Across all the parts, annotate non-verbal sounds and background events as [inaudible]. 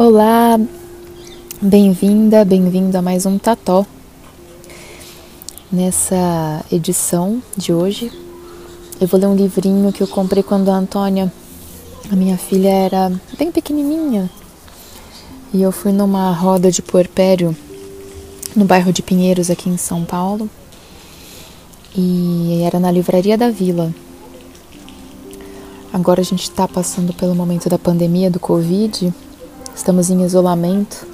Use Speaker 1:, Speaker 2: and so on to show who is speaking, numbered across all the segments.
Speaker 1: Olá, bem-vinda, bem-vindo a mais um Tató. Nessa edição de hoje, eu vou ler um livrinho que eu comprei quando a Antônia, a minha filha, era bem pequenininha. E eu fui numa roda de puerpério no bairro de Pinheiros, aqui em São Paulo. E era na livraria da Vila. Agora a gente está passando pelo momento da pandemia do Covid Estamos em isolamento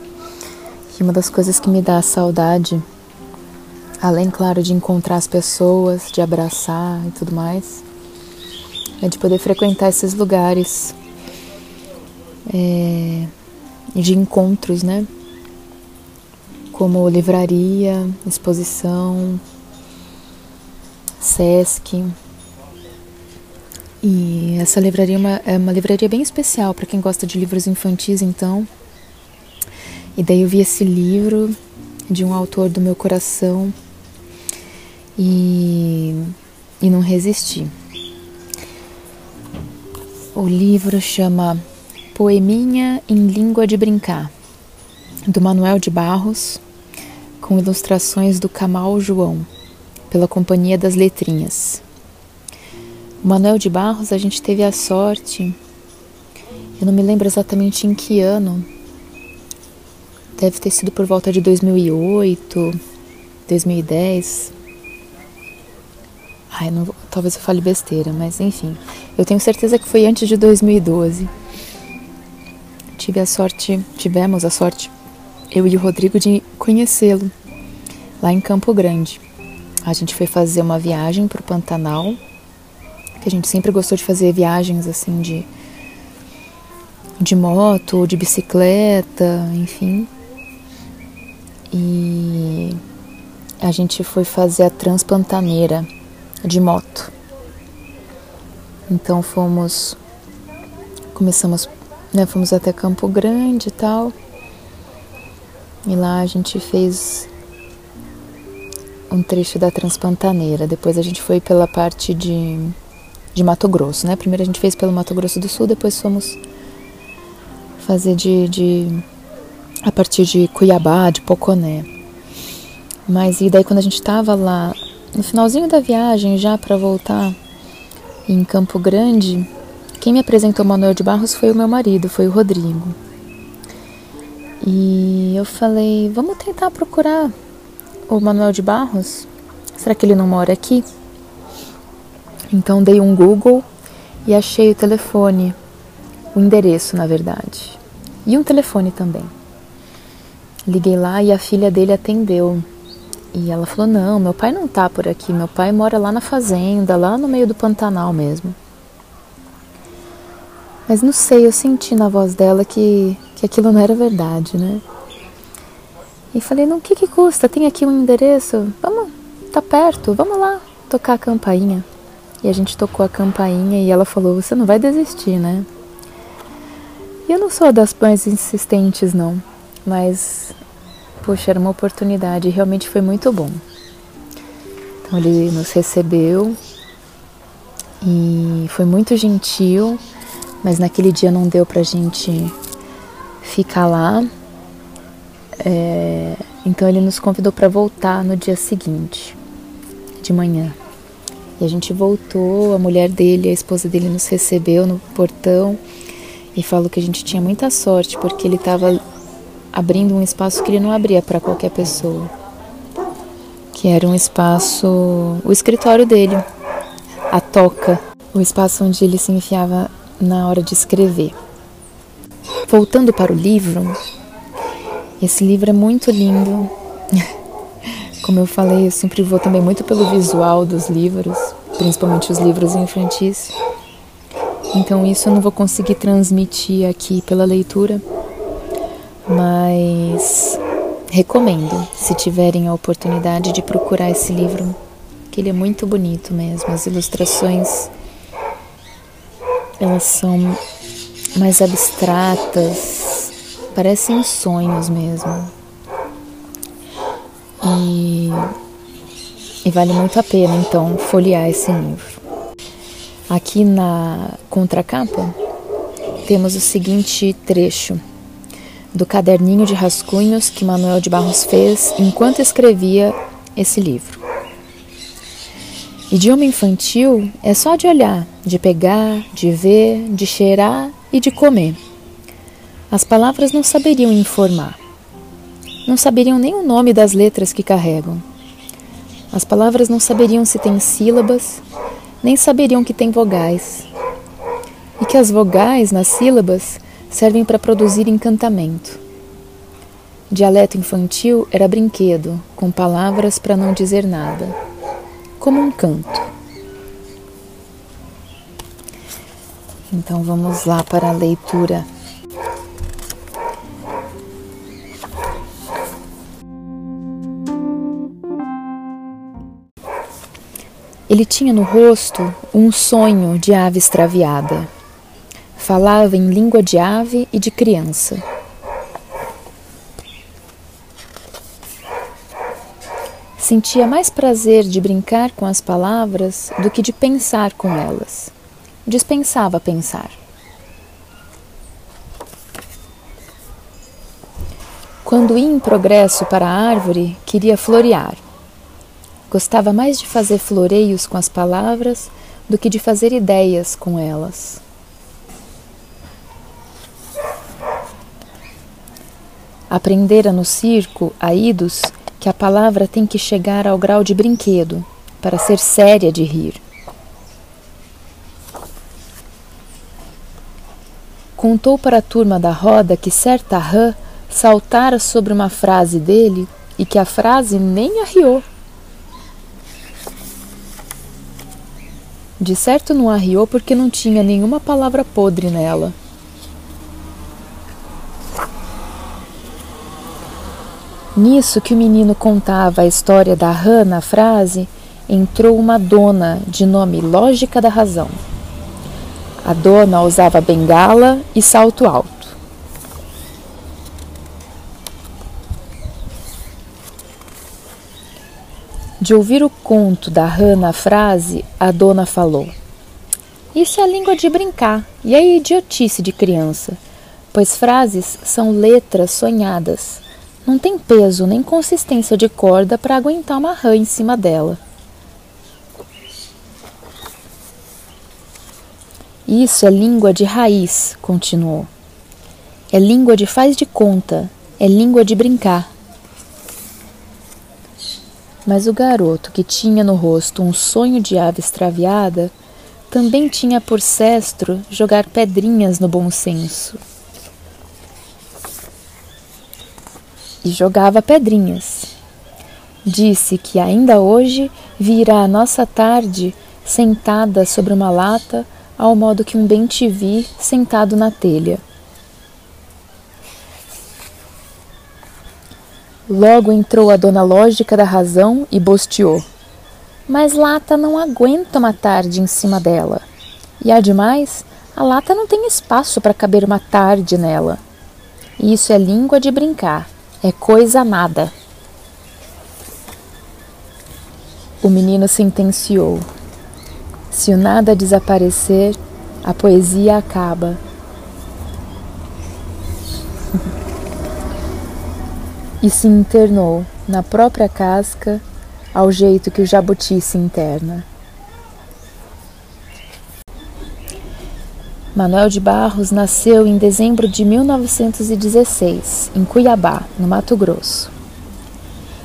Speaker 1: e uma das coisas que me dá saudade, além, claro, de encontrar as pessoas, de abraçar e tudo mais, é de poder frequentar esses lugares é, de encontros, né? Como livraria, exposição, Sesc. E essa livraria é uma, é uma livraria bem especial para quem gosta de livros infantis, então. E daí eu vi esse livro de um autor do meu coração e, e não resisti. O livro chama Poeminha em Língua de Brincar, do Manuel de Barros, com ilustrações do Camal João, pela Companhia das Letrinhas. O Manuel de Barros, a gente teve a sorte, eu não me lembro exatamente em que ano, deve ter sido por volta de 2008, 2010. Ai, não, talvez eu fale besteira, mas enfim. Eu tenho certeza que foi antes de 2012. Tive a sorte, tivemos a sorte, eu e o Rodrigo, de conhecê-lo lá em Campo Grande. A gente foi fazer uma viagem para o Pantanal que a gente sempre gostou de fazer viagens assim de de moto, de bicicleta, enfim. E a gente foi fazer a Transpantaneira de moto. Então fomos começamos, né, fomos até Campo Grande e tal. E lá a gente fez um trecho da Transpantaneira. Depois a gente foi pela parte de de Mato Grosso, né? Primeiro a gente fez pelo Mato Grosso do Sul, depois fomos fazer de, de a partir de Cuiabá, de Poconé. Mas e daí quando a gente estava lá no finalzinho da viagem já para voltar em Campo Grande, quem me apresentou Manuel de Barros foi o meu marido, foi o Rodrigo. E eu falei, vamos tentar procurar o Manuel de Barros? Será que ele não mora aqui? Então dei um Google e achei o telefone, o endereço, na verdade, e um telefone também. Liguei lá e a filha dele atendeu. E ela falou: Não, meu pai não tá por aqui, meu pai mora lá na fazenda, lá no meio do Pantanal mesmo. Mas não sei, eu senti na voz dela que, que aquilo não era verdade, né? E falei: Não, o que, que custa? Tem aqui um endereço? Vamos, tá perto, vamos lá tocar a campainha. E a gente tocou a campainha e ela falou: Você não vai desistir, né? E eu não sou das mais insistentes, não. Mas, poxa, era uma oportunidade e realmente foi muito bom. Então ele nos recebeu e foi muito gentil, mas naquele dia não deu pra gente ficar lá. É, então ele nos convidou para voltar no dia seguinte, de manhã. A gente voltou, a mulher dele, a esposa dele nos recebeu no portão e falou que a gente tinha muita sorte porque ele estava abrindo um espaço que ele não abria para qualquer pessoa. Que era um espaço, o escritório dele, a toca, o espaço onde ele se enfiava na hora de escrever. Voltando para o livro, esse livro é muito lindo. [laughs] Como eu falei, eu sempre vou também muito pelo visual dos livros, principalmente os livros infantis. Então isso eu não vou conseguir transmitir aqui pela leitura, mas recomendo, se tiverem a oportunidade de procurar esse livro, que ele é muito bonito mesmo. As ilustrações elas são mais abstratas, parecem sonhos mesmo. E, e vale muito a pena, então, folhear esse livro. Aqui na contracapa temos o seguinte trecho do caderninho de rascunhos que Manuel de Barros fez enquanto escrevia esse livro. Idioma infantil é só de olhar, de pegar, de ver, de cheirar e de comer. As palavras não saberiam informar. Não saberiam nem o nome das letras que carregam. As palavras não saberiam se têm sílabas, nem saberiam que têm vogais. E que as vogais nas sílabas servem para produzir encantamento. Dialeto infantil era brinquedo, com palavras para não dizer nada, como um canto. Então vamos lá para a leitura Ele tinha no rosto um sonho de ave extraviada. Falava em língua de ave e de criança. Sentia mais prazer de brincar com as palavras do que de pensar com elas. Dispensava pensar. Quando ia em progresso para a árvore, queria florear. Gostava mais de fazer floreios com as palavras do que de fazer ideias com elas. Aprendera no circo, a idos, que a palavra tem que chegar ao grau de brinquedo, para ser séria de rir. Contou para a turma da roda que certa rã saltara sobre uma frase dele e que a frase nem arriou. De certo não arriou porque não tinha nenhuma palavra podre nela. Nisso que o menino contava a história da rã na frase, entrou uma dona de nome Lógica da Razão. A dona usava bengala e salto alto. De ouvir o conto da rã na frase, a dona falou: Isso é língua de brincar e é idiotice de criança, pois frases são letras sonhadas. Não tem peso nem consistência de corda para aguentar uma rã em cima dela. Isso é língua de raiz, continuou. É língua de faz de conta, é língua de brincar. Mas o garoto, que tinha no rosto um sonho de ave extraviada, também tinha por cestro jogar pedrinhas no bom senso. E jogava pedrinhas. Disse que ainda hoje virá a nossa tarde sentada sobre uma lata, ao modo que um bem te vi sentado na telha. Logo entrou a dona lógica da razão e bosteou. Mas lata não aguenta uma tarde em cima dela. E ademais, a lata não tem espaço para caber uma tarde nela. Isso é língua de brincar, é coisa nada. O menino sentenciou: Se o nada desaparecer, a poesia acaba. [laughs] e se internou na própria casca ao jeito que o jabuti se interna. Manuel de Barros nasceu em dezembro de 1916, em Cuiabá, no Mato Grosso.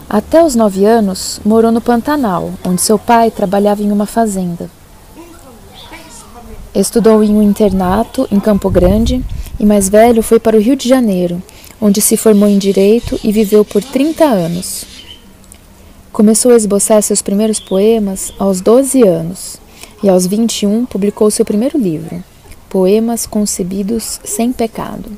Speaker 1: Até os nove anos, morou no Pantanal, onde seu pai trabalhava em uma fazenda. Estudou em um internato em Campo Grande e, mais velho, foi para o Rio de Janeiro, onde se formou em direito e viveu por 30 anos. Começou a esboçar seus primeiros poemas aos 12 anos e aos 21 publicou seu primeiro livro, Poemas Concebidos Sem Pecado.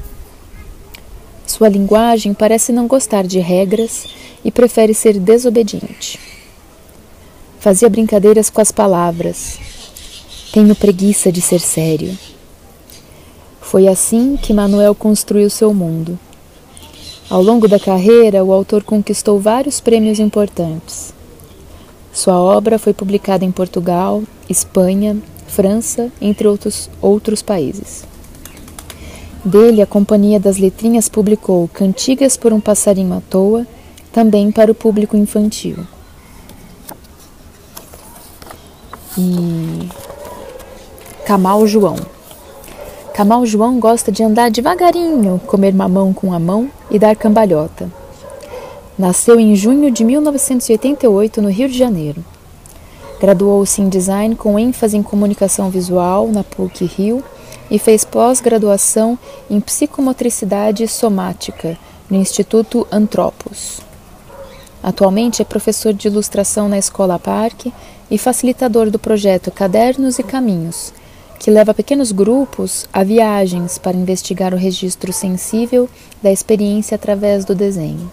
Speaker 1: Sua linguagem parece não gostar de regras e prefere ser desobediente. Fazia brincadeiras com as palavras. Tenho preguiça de ser sério. Foi assim que Manuel construiu seu mundo ao longo da carreira, o autor conquistou vários prêmios importantes. Sua obra foi publicada em Portugal, Espanha, França, entre outros, outros países. Dele, a Companhia das Letrinhas publicou Cantigas por um Passarinho à Toa, também para o público infantil. E Camal João. Camal João gosta de andar devagarinho, comer mamão com a mão e dar cambalhota. Nasceu em junho de 1988 no Rio de Janeiro. Graduou-se em design com ênfase em comunicação visual na PUC Rio e fez pós-graduação em psicomotricidade somática no Instituto Antropos. Atualmente é professor de ilustração na Escola Parque e facilitador do projeto Cadernos e Caminhos, que leva pequenos grupos a viagens para investigar o registro sensível da experiência através do desenho.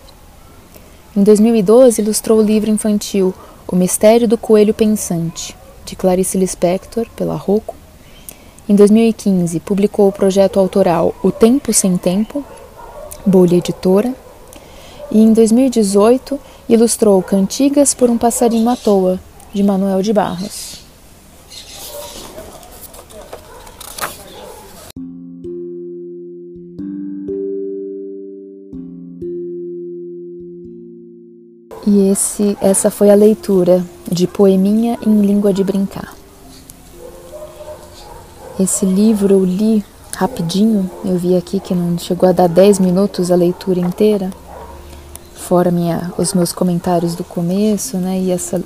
Speaker 1: Em 2012, ilustrou o livro infantil O Mistério do Coelho Pensante, de Clarice Lispector, pela Rocco, em 2015, publicou o projeto autoral O Tempo Sem Tempo, Bolha Editora, e em 2018 ilustrou Cantigas por um Passarinho à Toa, de Manuel de Barros. E esse, essa foi a leitura de Poeminha em Língua de Brincar. Esse livro eu li rapidinho, eu vi aqui que não chegou a dar 10 minutos a leitura inteira, fora minha, os meus comentários do começo, né, e essa,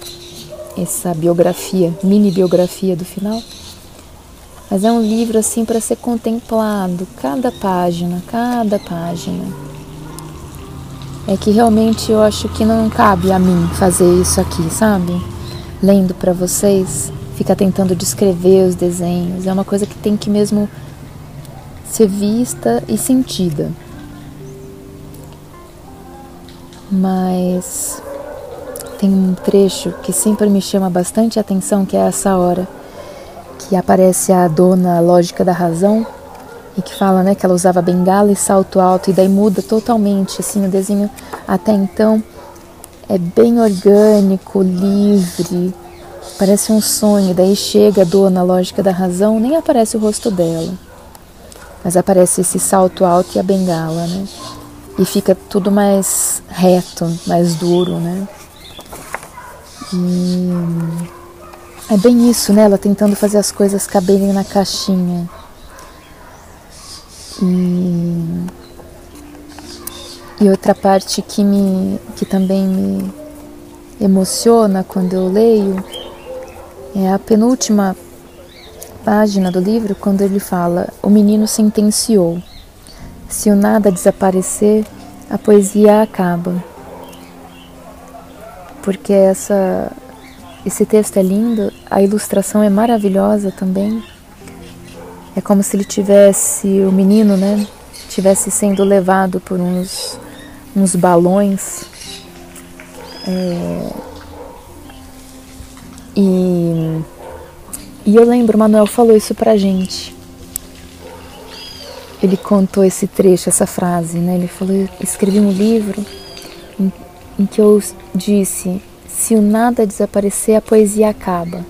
Speaker 1: essa biografia, mini biografia do final. Mas é um livro assim para ser contemplado, cada página, cada página. É que realmente eu acho que não cabe a mim fazer isso aqui, sabe? Lendo para vocês fica tentando descrever os desenhos. É uma coisa que tem que mesmo ser vista e sentida. Mas tem um trecho que sempre me chama bastante atenção, que é essa hora que aparece a dona lógica da razão e que fala, né, que ela usava bengala e salto alto e daí muda totalmente assim o desenho até então é bem orgânico, livre, Parece um sonho, daí chega a dona lógica da razão, nem aparece o rosto dela. Mas aparece esse salto alto e a bengala, né? E fica tudo mais reto, mais duro, né? E é bem isso, né? Ela tentando fazer as coisas caberem na caixinha. E, e outra parte que me que também me emociona quando eu leio é a penúltima página do livro quando ele fala: O menino sentenciou. Se o nada desaparecer, a poesia acaba. Porque essa, esse texto é lindo, a ilustração é maravilhosa também. É como se ele tivesse, o menino, né, tivesse sendo levado por uns, uns balões. É, e, e eu lembro, o Manuel falou isso pra gente. Ele contou esse trecho, essa frase, né? Ele falou: escrevi um livro em, em que eu disse: se o nada desaparecer, a poesia acaba.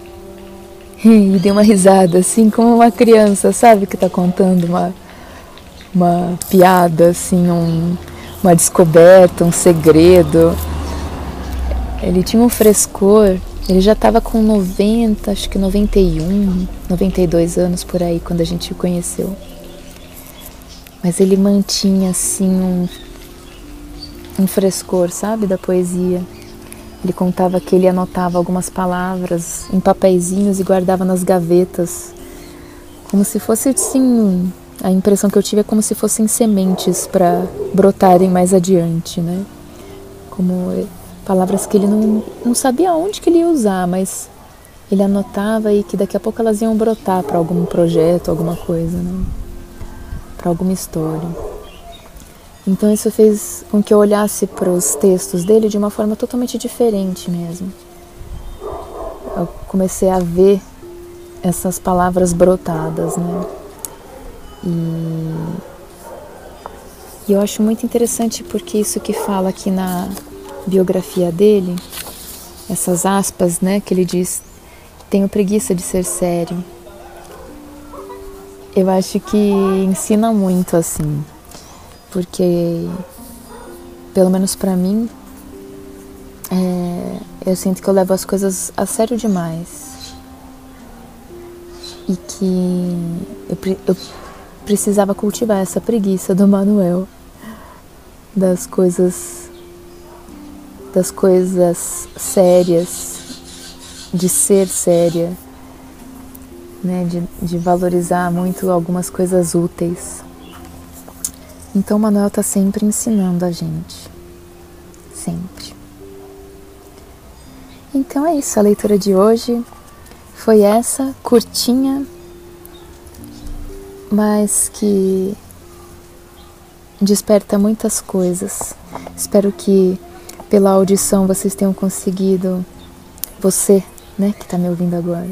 Speaker 1: E deu uma risada, assim como uma criança, sabe, que está contando uma, uma piada, assim, um, uma descoberta, um segredo. Ele tinha um frescor ele já estava com 90, acho que 91, 92 anos por aí quando a gente o conheceu. Mas ele mantinha assim um, um frescor, sabe, da poesia. Ele contava que ele anotava algumas palavras em papeizinhos e guardava nas gavetas, como se fosse assim. A impressão que eu tive é como se fossem sementes para brotarem mais adiante, né? Como palavras que ele não, não sabia onde que ele ia usar, mas ele anotava e que daqui a pouco elas iam brotar para algum projeto, alguma coisa, né? para alguma história. Então isso fez com que eu olhasse para os textos dele de uma forma totalmente diferente mesmo. Eu comecei a ver essas palavras brotadas, né? E, e eu acho muito interessante porque isso que fala aqui na, biografia dele, essas aspas, né, que ele diz: "Tenho preguiça de ser sério". eu acho que ensina muito assim, porque pelo menos para mim é, eu sinto que eu levo as coisas a sério demais e que eu, eu precisava cultivar essa preguiça do Manuel das coisas das coisas sérias de ser séria né, de, de valorizar muito algumas coisas úteis. Então, Manuel está sempre ensinando a gente. Sempre. Então é isso, a leitura de hoje foi essa, curtinha, mas que desperta muitas coisas. Espero que pela audição vocês tenham conseguido, você, né, que está me ouvindo agora,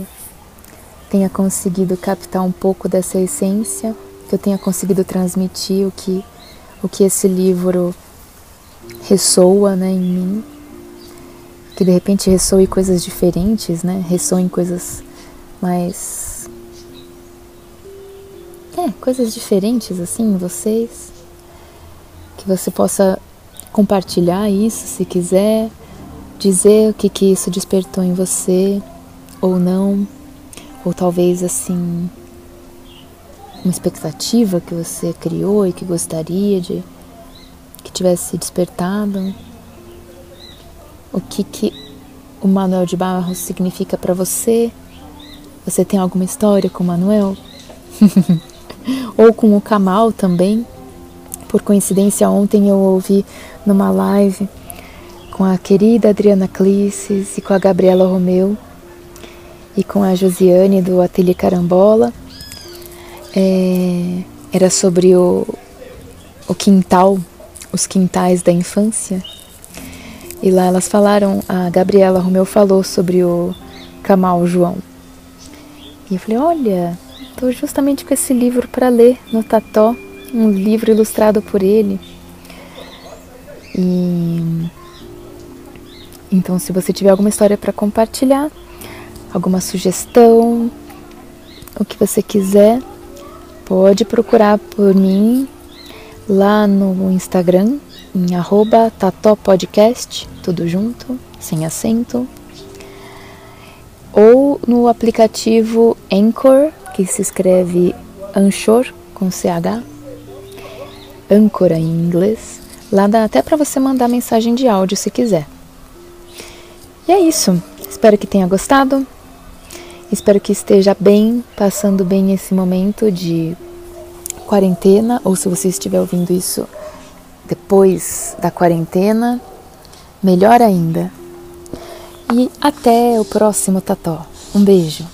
Speaker 1: tenha conseguido captar um pouco dessa essência, que eu tenha conseguido transmitir o que, o que esse livro ressoa né, em mim. Que de repente ressoe coisas diferentes, né? Ressoem coisas mais. É, coisas diferentes assim em vocês. Que você possa compartilhar isso se quiser, dizer o que, que isso despertou em você ou não ou talvez assim uma expectativa que você criou e que gostaria de que tivesse despertado. O que que o Manuel de Barros significa para você? Você tem alguma história com o Manuel? [laughs] ou com o Kamal também? Por coincidência, ontem eu ouvi numa live com a querida Adriana Clisses e com a Gabriela Romeu e com a Josiane do Ateliê Carambola. É, era sobre o, o quintal, os quintais da infância. E lá elas falaram, a Gabriela Romeu falou sobre o Camal João. E eu falei, olha, estou justamente com esse livro para ler no Tató, um livro ilustrado por ele. E então, se você tiver alguma história para compartilhar, alguma sugestão, o que você quiser, pode procurar por mim lá no Instagram, em arroba tatopodcast, tudo junto, sem acento, ou no aplicativo Anchor, que se escreve Anchor com CH, Anchor em inglês. Lá dá até para você mandar mensagem de áudio se quiser. E é isso. Espero que tenha gostado. Espero que esteja bem, passando bem esse momento de quarentena, ou se você estiver ouvindo isso depois da quarentena, melhor ainda. E até o próximo Tató. Um beijo.